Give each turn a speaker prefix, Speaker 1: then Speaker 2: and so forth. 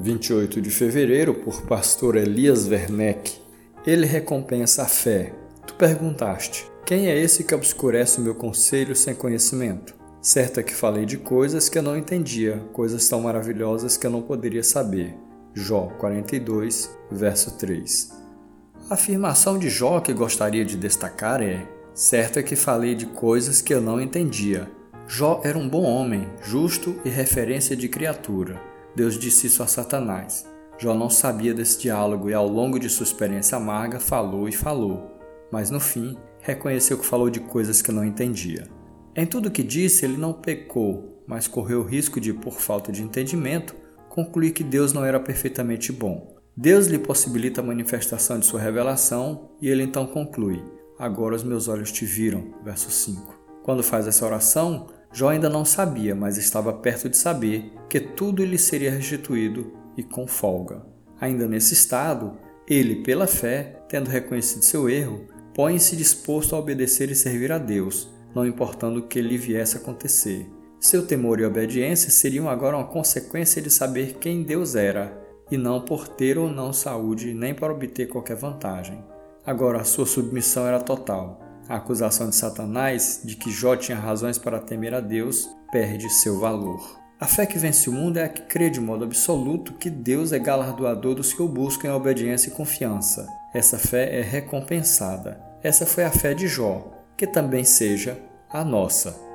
Speaker 1: 28 de fevereiro, por pastor Elias Werneck. Ele recompensa a fé. Tu perguntaste: Quem é esse que obscurece o meu conselho sem conhecimento? Certo é que falei de coisas que eu não entendia, coisas tão maravilhosas que eu não poderia saber. Jó 42, verso 3. A afirmação de Jó que gostaria de destacar é: Certo é que falei de coisas que eu não entendia. Jó era um bom homem, justo e referência de criatura. Deus disse isso a Satanás. Jó não sabia desse diálogo e, ao longo de sua experiência amarga, falou e falou. Mas no fim, reconheceu que falou de coisas que não entendia. Em tudo que disse, ele não pecou, mas correu o risco de, por falta de entendimento, concluir que Deus não era perfeitamente bom. Deus lhe possibilita a manifestação de sua revelação e ele então conclui: Agora os meus olhos te viram. Verso 5. Quando faz essa oração, Jó ainda não sabia, mas estava perto de saber que tudo lhe seria restituído e com folga. Ainda nesse estado, ele, pela fé, tendo reconhecido seu erro, põe-se disposto a obedecer e servir a Deus, não importando o que lhe viesse a acontecer. Seu temor e obediência seriam agora uma consequência de saber quem Deus era, e não por ter ou não saúde, nem para obter qualquer vantagem. Agora, a sua submissão era total a acusação de Satanás de que Jó tinha razões para temer a Deus perde seu valor. A fé que vence o mundo é a que crê de modo absoluto que Deus é galardoador dos que o buscam em obediência e confiança. Essa fé é recompensada. Essa foi a fé de Jó, que também seja a nossa.